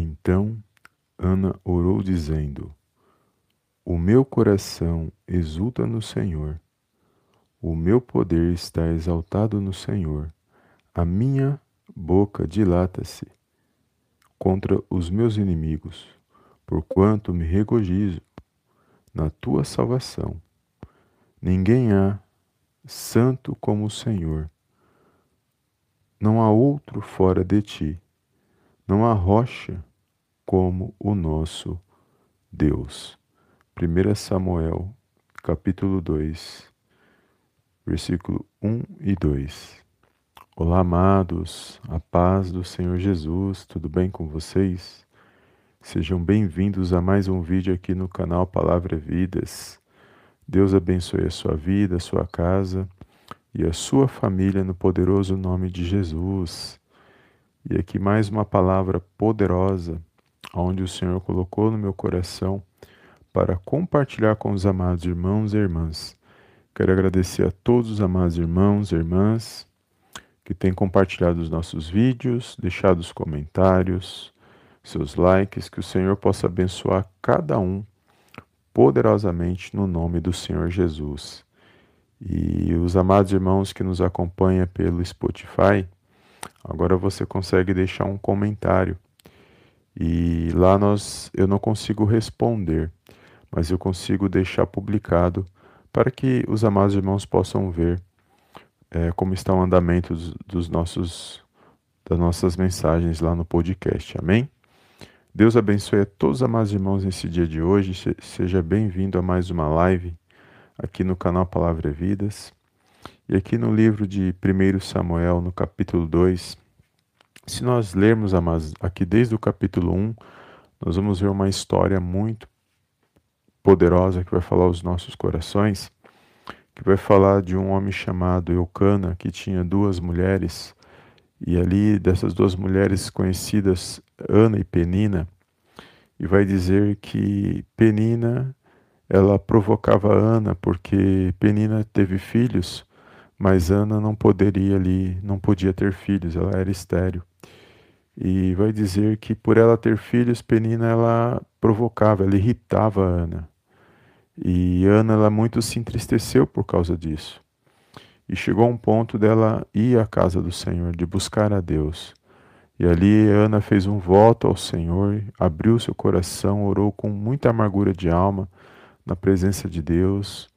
Então Ana orou, dizendo: O meu coração exulta no Senhor, o meu poder está exaltado no Senhor, a minha boca dilata-se contra os meus inimigos, porquanto me regozijo na tua salvação. Ninguém há santo como o Senhor. Não há outro fora de ti. Não há rocha como o nosso Deus. 1 Samuel, capítulo 2, versículo 1 e 2. Olá, amados, a paz do Senhor Jesus, tudo bem com vocês? Sejam bem-vindos a mais um vídeo aqui no canal Palavra Vidas. Deus abençoe a sua vida, a sua casa e a sua família no poderoso nome de Jesus. E aqui mais uma palavra poderosa, onde o Senhor colocou no meu coração para compartilhar com os amados irmãos e irmãs. Quero agradecer a todos os amados irmãos e irmãs que têm compartilhado os nossos vídeos, deixado os comentários, seus likes, que o Senhor possa abençoar cada um poderosamente no nome do Senhor Jesus. E os amados irmãos que nos acompanham pelo Spotify, agora você consegue deixar um comentário. E lá nós eu não consigo responder, mas eu consigo deixar publicado para que os amados irmãos possam ver é, como está o andamento dos, dos nossos das nossas mensagens lá no podcast. Amém? Deus abençoe a todos os amados irmãos nesse dia de hoje. Seja bem-vindo a mais uma live aqui no canal Palavra Vidas. E aqui no livro de 1 Samuel, no capítulo 2, se nós lermos aqui desde o capítulo 1, nós vamos ver uma história muito poderosa que vai falar aos nossos corações que vai falar de um homem chamado Eucana, que tinha duas mulheres, e ali dessas duas mulheres conhecidas, Ana e Penina, e vai dizer que Penina ela provocava Ana porque Penina teve filhos, mas Ana não poderia ali, não podia ter filhos, ela era estéril. E vai dizer que por ela ter filhos, Penina ela provocava, ela irritava Ana. E Ana ela muito se entristeceu por causa disso. E chegou um ponto dela ir à casa do Senhor, de buscar a Deus. E ali Ana fez um voto ao Senhor, abriu seu coração, orou com muita amargura de alma na presença de Deus.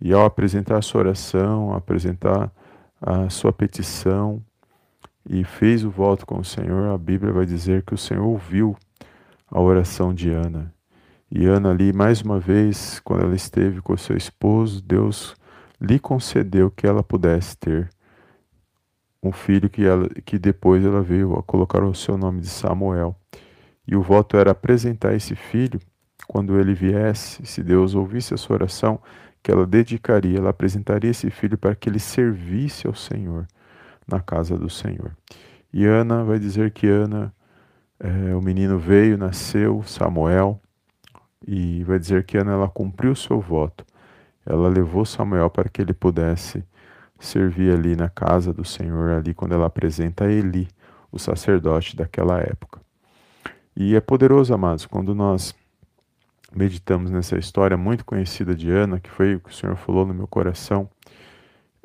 E ao apresentar a sua oração, apresentar a sua petição e fez o voto com o Senhor, a Bíblia vai dizer que o Senhor ouviu a oração de Ana e Ana ali, mais uma vez, quando ela esteve com seu esposo, Deus lhe concedeu que ela pudesse ter um filho que, ela, que depois ela veio a colocar o seu nome de Samuel. E o voto era apresentar esse filho quando ele viesse, se Deus ouvisse a sua oração, que ela dedicaria, ela apresentaria esse filho para que ele servisse ao Senhor na casa do Senhor. E Ana vai dizer que Ana, é, o menino veio, nasceu, Samuel, e vai dizer que Ana ela cumpriu o seu voto. Ela levou Samuel para que ele pudesse servir ali na casa do Senhor, ali quando ela apresenta Eli, o sacerdote daquela época. E é poderoso, amados, quando nós meditamos nessa história muito conhecida de Ana, que foi o que o Senhor falou no meu coração,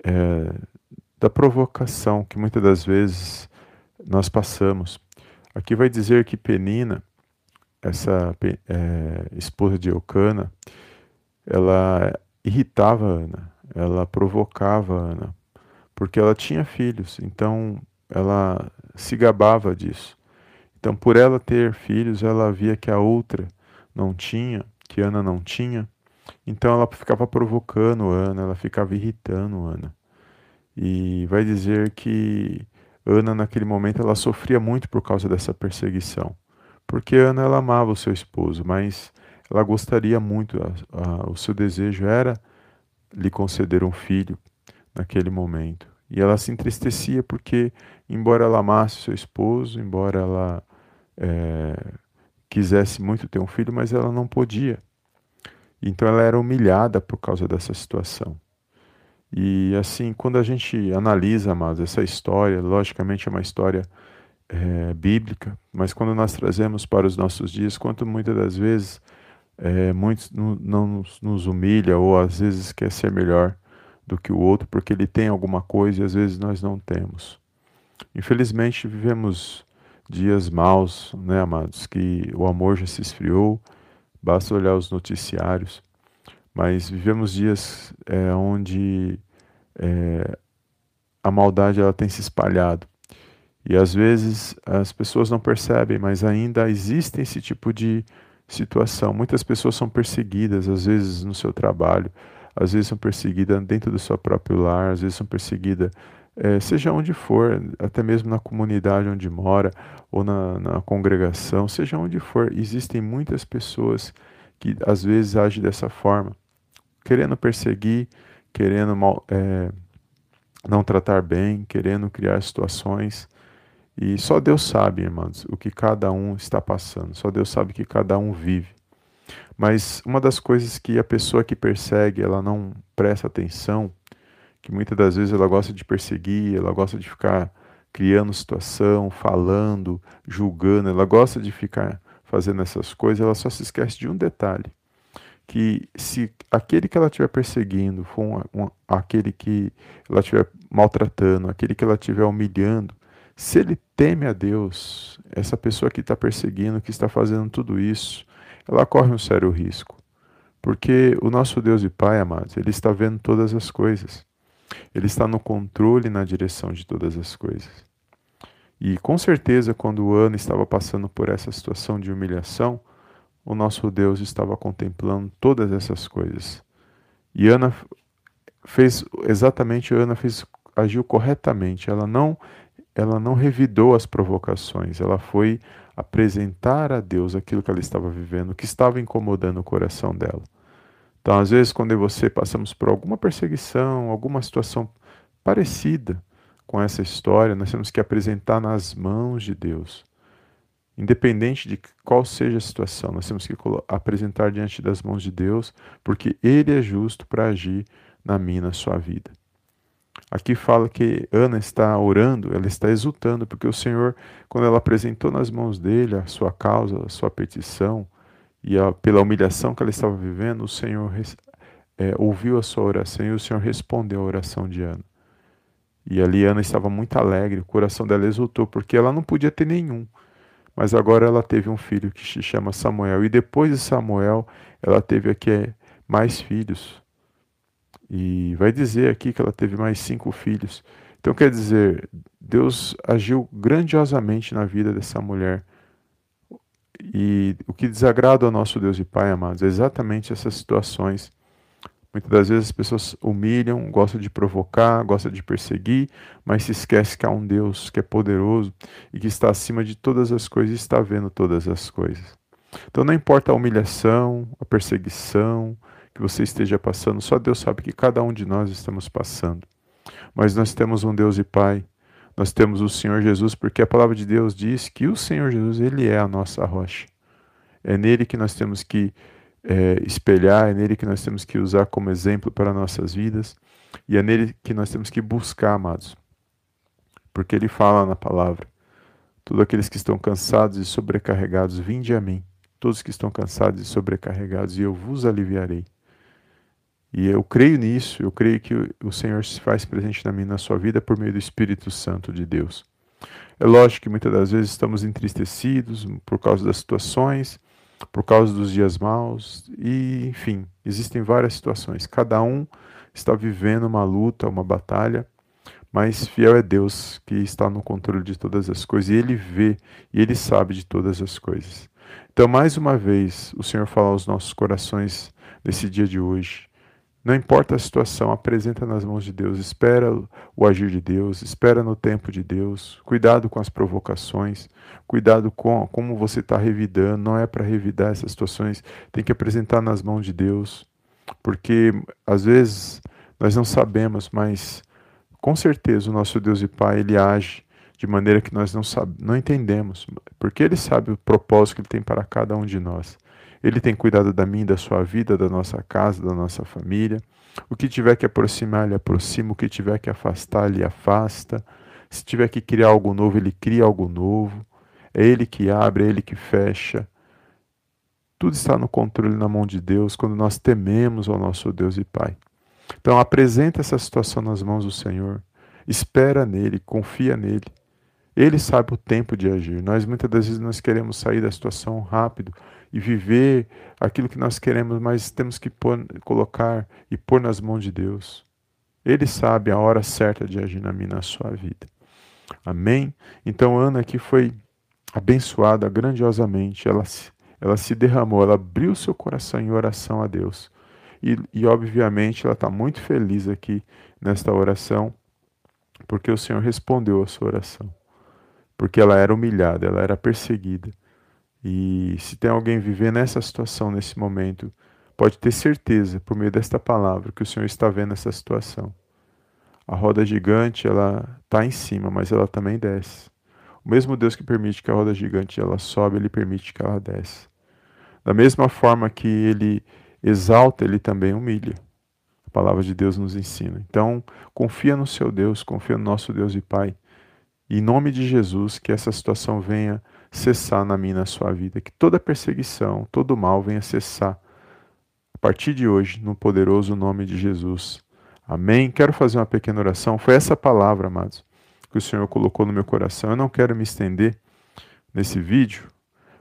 é, da provocação que muitas das vezes nós passamos. Aqui vai dizer que Penina, essa é, esposa de Eucana, ela irritava Ana, ela provocava Ana, porque ela tinha filhos, então ela se gabava disso. Então, por ela ter filhos, ela via que a outra não tinha, que Ana não tinha, então ela ficava provocando Ana, ela ficava irritando Ana. E vai dizer que Ana, naquele momento, ela sofria muito por causa dessa perseguição porque Ana ela amava o seu esposo, mas ela gostaria muito, a, a, o seu desejo era lhe conceder um filho naquele momento. E ela se entristecia porque, embora ela amasse seu esposo, embora ela é, quisesse muito ter um filho, mas ela não podia. Então ela era humilhada por causa dessa situação. E assim, quando a gente analisa, amados, essa história, logicamente é uma história é, bíblica, mas quando nós trazemos para os nossos dias, quanto muitas das vezes é, muitos não, não nos, nos humilha ou às vezes quer ser melhor do que o outro porque ele tem alguma coisa e às vezes nós não temos. Infelizmente vivemos dias maus, né, amados, que o amor já se esfriou, basta olhar os noticiários, mas vivemos dias é, onde é, a maldade ela tem se espalhado. E às vezes as pessoas não percebem, mas ainda existe esse tipo de situação. Muitas pessoas são perseguidas, às vezes no seu trabalho, às vezes são perseguidas dentro do seu próprio lar, às vezes são perseguidas, é, seja onde for, até mesmo na comunidade onde mora, ou na, na congregação, seja onde for, existem muitas pessoas que às vezes agem dessa forma, querendo perseguir, querendo mal, é, não tratar bem, querendo criar situações. E só Deus sabe, irmãos, o que cada um está passando, só Deus sabe o que cada um vive. Mas uma das coisas que a pessoa que persegue, ela não presta atenção, que muitas das vezes ela gosta de perseguir, ela gosta de ficar criando situação, falando, julgando, ela gosta de ficar fazendo essas coisas, ela só se esquece de um detalhe, que se aquele que ela estiver perseguindo for um, um, aquele que ela estiver maltratando, aquele que ela estiver humilhando, se ele teme a Deus, essa pessoa que está perseguindo, que está fazendo tudo isso, ela corre um sério risco. Porque o nosso Deus e Pai, amados, Ele está vendo todas as coisas. Ele está no controle e na direção de todas as coisas. E com certeza, quando Ana estava passando por essa situação de humilhação, o nosso Deus estava contemplando todas essas coisas. E Ana fez exatamente, Ana fez, agiu corretamente. Ela não, ela não revidou as provocações. Ela foi apresentar a Deus aquilo que ela estava vivendo, que estava incomodando o coração dela. Então, às vezes, quando você passamos por alguma perseguição, alguma situação parecida com essa história, nós temos que apresentar nas mãos de Deus. Independente de qual seja a situação, nós temos que apresentar diante das mãos de Deus, porque Ele é justo para agir na minha na sua vida. Aqui fala que Ana está orando, ela está exultando, porque o Senhor, quando ela apresentou nas mãos dele a sua causa, a sua petição, e a, pela humilhação que ela estava vivendo, o Senhor é, ouviu a sua oração e o Senhor respondeu a oração de Ana. E ali Ana estava muito alegre, o coração dela exultou, porque ela não podia ter nenhum. Mas agora ela teve um filho que se chama Samuel. E depois de Samuel, ela teve aqui mais filhos. E vai dizer aqui que ela teve mais cinco filhos. Então quer dizer, Deus agiu grandiosamente na vida dessa mulher. E o que desagrada ao nosso Deus e Pai, amados, é exatamente essas situações. Muitas das vezes as pessoas humilham, gostam de provocar, gostam de perseguir, mas se esquece que há um Deus que é poderoso e que está acima de todas as coisas e está vendo todas as coisas. Então não importa a humilhação, a perseguição, que você esteja passando, só Deus sabe que cada um de nós estamos passando. Mas nós temos um Deus e Pai, nós temos o Senhor Jesus, porque a palavra de Deus diz que o Senhor Jesus, Ele é a nossa rocha. É nele que nós temos que é, espelhar, é nele que nós temos que usar como exemplo para nossas vidas, e é nele que nós temos que buscar, amados. Porque Ele fala na palavra: todos aqueles que estão cansados e sobrecarregados, vinde a mim. Todos que estão cansados e sobrecarregados, e eu vos aliviarei. E eu creio nisso, eu creio que o Senhor se faz presente na minha na sua vida por meio do Espírito Santo de Deus. É lógico que muitas das vezes estamos entristecidos por causa das situações, por causa dos dias maus, e enfim, existem várias situações. Cada um está vivendo uma luta, uma batalha, mas fiel é Deus que está no controle de todas as coisas, e Ele vê e Ele sabe de todas as coisas. Então, mais uma vez, o Senhor fala aos nossos corações nesse dia de hoje. Não importa a situação, apresenta nas mãos de Deus, espera o agir de Deus, espera no tempo de Deus. Cuidado com as provocações, cuidado com como você está revidando. Não é para revidar essas situações, tem que apresentar nas mãos de Deus, porque às vezes nós não sabemos, mas com certeza o nosso Deus e Pai ele age de maneira que nós não, sabe, não entendemos, porque Ele sabe o propósito que Ele tem para cada um de nós. Ele tem cuidado da minha, da sua vida, da nossa casa, da nossa família. O que tiver que aproximar, Ele aproxima. O que tiver que afastar, Ele afasta. Se tiver que criar algo novo, ele cria algo novo. É ele que abre, é ele que fecha. Tudo está no controle na mão de Deus quando nós tememos ao nosso Deus e Pai. Então apresenta essa situação nas mãos do Senhor. Espera nele, confia nele. Ele sabe o tempo de agir. Nós muitas das vezes nós queremos sair da situação rápido e viver aquilo que nós queremos, mas temos que pôr, colocar e pôr nas mãos de Deus. Ele sabe a hora certa de agir na minha na sua vida. Amém? Então Ana aqui foi abençoada grandiosamente. Ela se, ela se derramou, ela abriu seu coração em oração a Deus. E, e obviamente ela está muito feliz aqui nesta oração, porque o Senhor respondeu a sua oração. Porque ela era humilhada, ela era perseguida. E se tem alguém viver nessa situação, nesse momento, pode ter certeza, por meio desta palavra, que o Senhor está vendo essa situação. A roda gigante, ela está em cima, mas ela também desce. O mesmo Deus que permite que a roda gigante ela sobe, ele permite que ela desce. Da mesma forma que ele exalta, ele também humilha. A palavra de Deus nos ensina. Então, confia no seu Deus, confia no nosso Deus e Pai. Em nome de Jesus, que essa situação venha cessar na minha e na sua vida. Que toda perseguição, todo mal venha cessar a partir de hoje, no poderoso nome de Jesus. Amém. Quero fazer uma pequena oração. Foi essa palavra, amados que o Senhor colocou no meu coração. Eu não quero me estender nesse vídeo,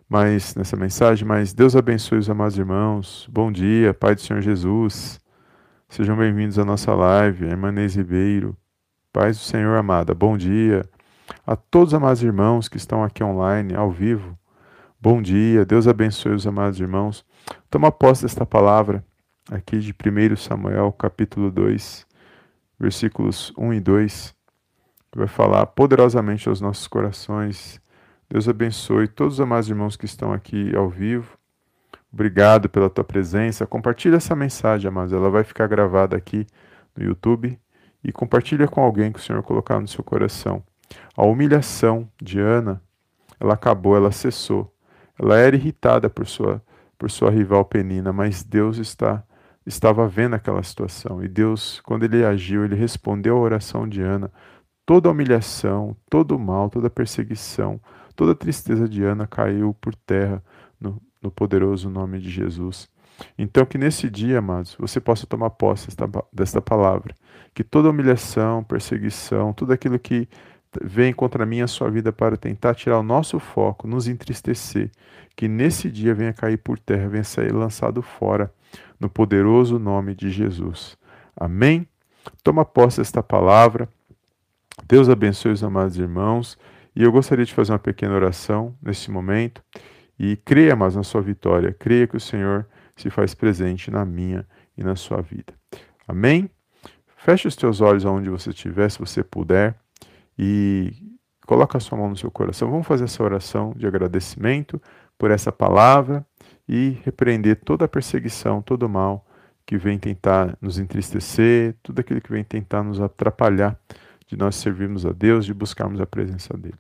mas nessa mensagem, mas Deus abençoe os amados irmãos. Bom dia, Pai do Senhor Jesus. Sejam bem-vindos à nossa live, irmã Inês Ribeiro. Paz do Senhor amada, bom dia. A todos os amados irmãos que estão aqui online, ao vivo, bom dia. Deus abençoe os amados irmãos. Toma posse desta palavra aqui de 1 Samuel, capítulo 2, versículos 1 e 2 que vai falar poderosamente aos nossos corações. Deus abençoe todos os amados irmãos que estão aqui ao vivo. Obrigado pela tua presença. Compartilha essa mensagem, amados. Ela vai ficar gravada aqui no YouTube e compartilha com alguém que o Senhor colocar no seu coração. A humilhação de Ana, ela acabou, ela cessou. Ela era irritada por sua por sua rival Penina, mas Deus está estava vendo aquela situação e Deus, quando ele agiu, ele respondeu à oração de Ana Toda a humilhação, todo o mal, toda a perseguição, toda a tristeza de Ana caiu por terra no, no poderoso nome de Jesus. Então, que nesse dia, amados, você possa tomar posse desta, desta palavra. Que toda humilhação, perseguição, tudo aquilo que vem contra mim a sua vida para tentar tirar o nosso foco, nos entristecer, que nesse dia venha cair por terra, venha sair lançado fora, no poderoso nome de Jesus. Amém? Toma posse desta palavra. Deus abençoe os amados irmãos. E eu gostaria de fazer uma pequena oração nesse momento. E creia mais na sua vitória. Creia que o Senhor se faz presente na minha e na sua vida. Amém? Feche os teus olhos aonde você estiver, se você puder. E coloca a sua mão no seu coração. Vamos fazer essa oração de agradecimento por essa palavra e repreender toda a perseguição, todo o mal que vem tentar nos entristecer, tudo aquilo que vem tentar nos atrapalhar de nós servirmos a Deus, de buscarmos a presença dEle.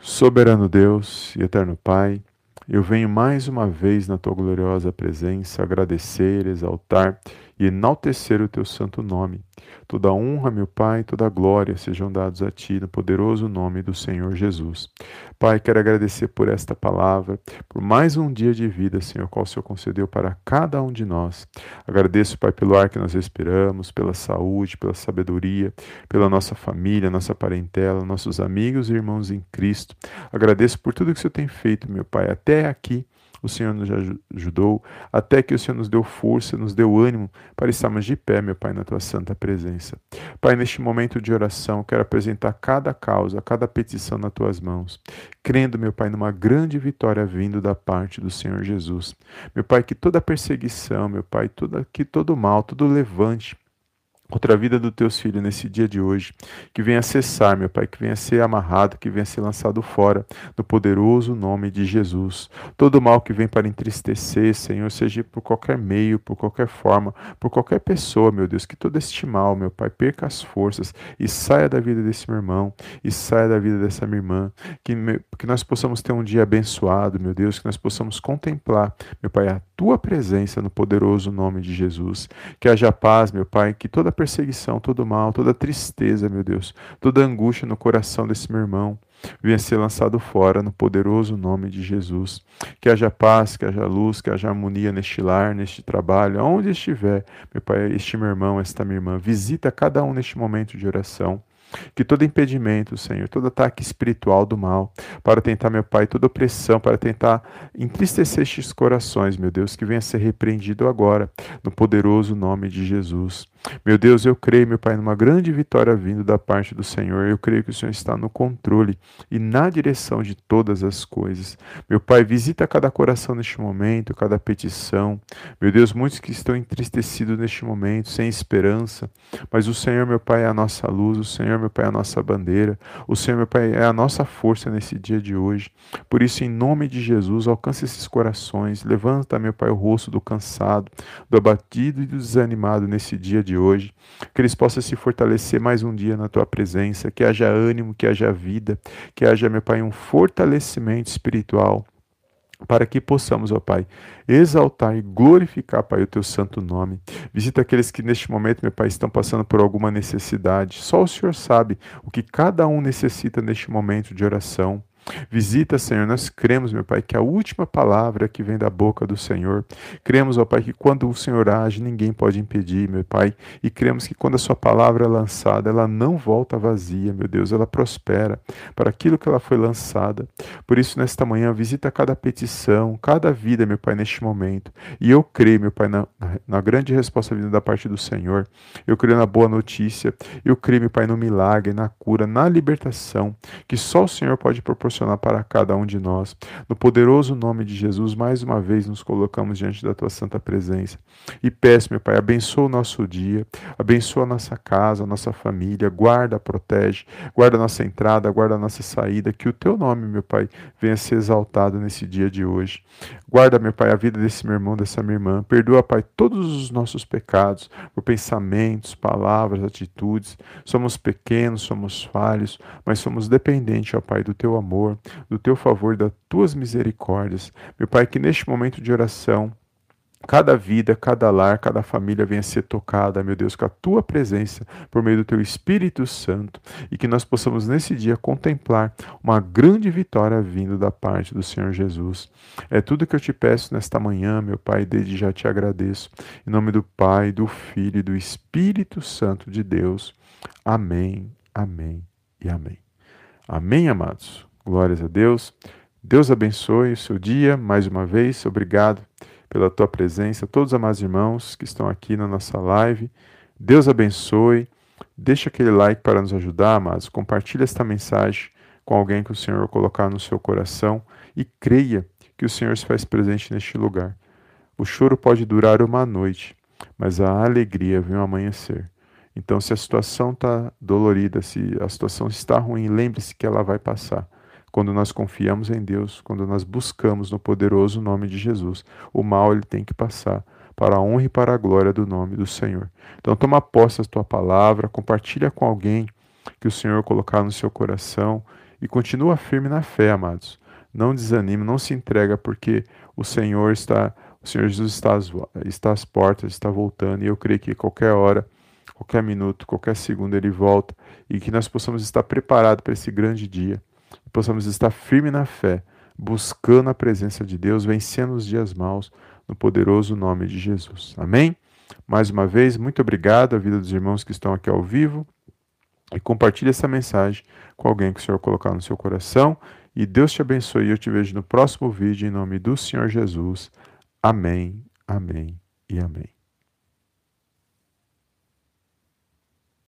Soberano Deus e eterno Pai, eu venho mais uma vez na tua gloriosa presença agradecer, exaltar e enaltecer o teu santo nome. Toda honra, meu Pai, toda glória sejam dados a ti no poderoso nome do Senhor Jesus. Pai, quero agradecer por esta palavra, por mais um dia de vida, Senhor, qual o Senhor concedeu para cada um de nós. Agradeço, Pai, pelo ar que nós respiramos, pela saúde, pela sabedoria, pela nossa família, nossa parentela, nossos amigos e irmãos em Cristo. Agradeço por tudo que o Senhor tem feito, meu Pai, até aqui o Senhor nos ajudou, até que o Senhor nos deu força, nos deu ânimo para estarmos de pé, meu Pai, na tua santa presença. Pai, neste momento de oração, quero apresentar cada causa, cada petição nas tuas mãos, crendo, meu Pai, numa grande vitória vindo da parte do Senhor Jesus. Meu Pai, que toda perseguição, meu Pai, toda, que todo mal, todo levante, contra a vida dos teus filhos nesse dia de hoje, que venha cessar, meu Pai, que venha ser amarrado, que venha ser lançado fora, no poderoso nome de Jesus. Todo mal que vem para entristecer, Senhor, seja por qualquer meio, por qualquer forma, por qualquer pessoa, meu Deus, que todo este mal, meu Pai, perca as forças e saia da vida desse meu irmão, e saia da vida dessa minha irmã, que, que nós possamos ter um dia abençoado, meu Deus, que nós possamos contemplar, meu Pai, a tua presença no poderoso nome de Jesus. Que haja paz, meu Pai, que toda perseguição, todo mal, toda tristeza, meu Deus, toda angústia no coração desse meu irmão venha ser lançado fora no poderoso nome de Jesus. Que haja paz, que haja luz, que haja harmonia neste lar, neste trabalho, aonde estiver, meu Pai, este meu irmão, esta minha irmã, visita cada um neste momento de oração. Que todo impedimento, Senhor, todo ataque espiritual do mal, para tentar, meu Pai, toda opressão, para tentar entristecer estes corações, meu Deus, que venha ser repreendido agora, no poderoso nome de Jesus. Meu Deus, eu creio, meu Pai, numa grande vitória vindo da parte do Senhor. Eu creio que o Senhor está no controle e na direção de todas as coisas. Meu Pai, visita cada coração neste momento, cada petição. Meu Deus, muitos que estão entristecidos neste momento, sem esperança. Mas o Senhor, meu Pai, é a nossa luz. O Senhor, meu Pai, é a nossa bandeira. O Senhor, meu Pai, é a nossa força nesse dia de hoje. Por isso, em nome de Jesus, alcance esses corações. Levanta, meu Pai, o rosto do cansado, do abatido e do desanimado nesse dia de de hoje, que eles possam se fortalecer mais um dia na tua presença, que haja ânimo, que haja vida, que haja, meu Pai, um fortalecimento espiritual para que possamos, ó Pai, exaltar e glorificar, Pai, o teu santo nome. Visita aqueles que neste momento, meu Pai, estão passando por alguma necessidade. Só o Senhor sabe o que cada um necessita neste momento de oração. Visita, Senhor, nós cremos, meu Pai, que a última palavra que vem da boca do Senhor. Cremos, ó Pai, que quando o Senhor age, ninguém pode impedir, meu Pai. E cremos que quando a Sua palavra é lançada, ela não volta vazia, meu Deus, ela prospera para aquilo que ela foi lançada. Por isso, nesta manhã, visita cada petição, cada vida, meu Pai, neste momento. E eu creio, meu Pai, na, na grande resposta vinda da parte do Senhor. Eu creio na boa notícia. Eu creio, meu Pai, no milagre, na cura, na libertação, que só o Senhor pode proporcionar proporcionar para cada um de nós. No poderoso nome de Jesus, mais uma vez nos colocamos diante da tua santa presença. E peço, meu Pai, abençoa o nosso dia, abençoa a nossa casa, a nossa família, guarda, protege, guarda a nossa entrada, guarda a nossa saída, que o teu nome, meu Pai, venha ser exaltado nesse dia de hoje. Guarda, meu Pai, a vida desse meu irmão, dessa minha irmã. Perdoa, Pai, todos os nossos pecados, por pensamentos, palavras, atitudes. Somos pequenos, somos falhos, mas somos dependentes, ó Pai, do teu amor do teu favor, das tuas misericórdias. Meu Pai, que neste momento de oração, cada vida, cada lar, cada família venha ser tocada, meu Deus, com a tua presença por meio do teu Espírito Santo e que nós possamos nesse dia contemplar uma grande vitória vindo da parte do Senhor Jesus. É tudo que eu te peço nesta manhã, meu Pai, desde já te agradeço. Em nome do Pai, do Filho e do Espírito Santo de Deus. Amém, amém e amém. Amém, amados. Glórias a Deus. Deus abençoe o seu dia mais uma vez. Obrigado pela tua presença. Todos os amados irmãos que estão aqui na nossa live. Deus abençoe. Deixa aquele like para nos ajudar, amados. Compartilhe esta mensagem com alguém que o Senhor colocar no seu coração e creia que o Senhor se faz presente neste lugar. O choro pode durar uma noite, mas a alegria vem ao amanhecer. Então, se a situação está dolorida, se a situação está ruim, lembre-se que ela vai passar quando nós confiamos em Deus, quando nós buscamos no poderoso nome de Jesus, o mal ele tem que passar para a honra e para a glória do nome do Senhor. Então toma posse da tua palavra, compartilha com alguém que o Senhor colocar no seu coração e continua firme na fé, amados. Não desanime, não se entrega porque o Senhor está, o Senhor Jesus está às, está às portas, está voltando e eu creio que qualquer hora, qualquer minuto, qualquer segundo ele volta e que nós possamos estar preparados para esse grande dia possamos estar firme na fé, buscando a presença de Deus, vencendo os dias maus, no poderoso nome de Jesus. Amém? Mais uma vez, muito obrigado à vida dos irmãos que estão aqui ao vivo e compartilhe essa mensagem com alguém que o Senhor colocar no seu coração. E Deus te abençoe. Eu te vejo no próximo vídeo em nome do Senhor Jesus. Amém, amém e amém.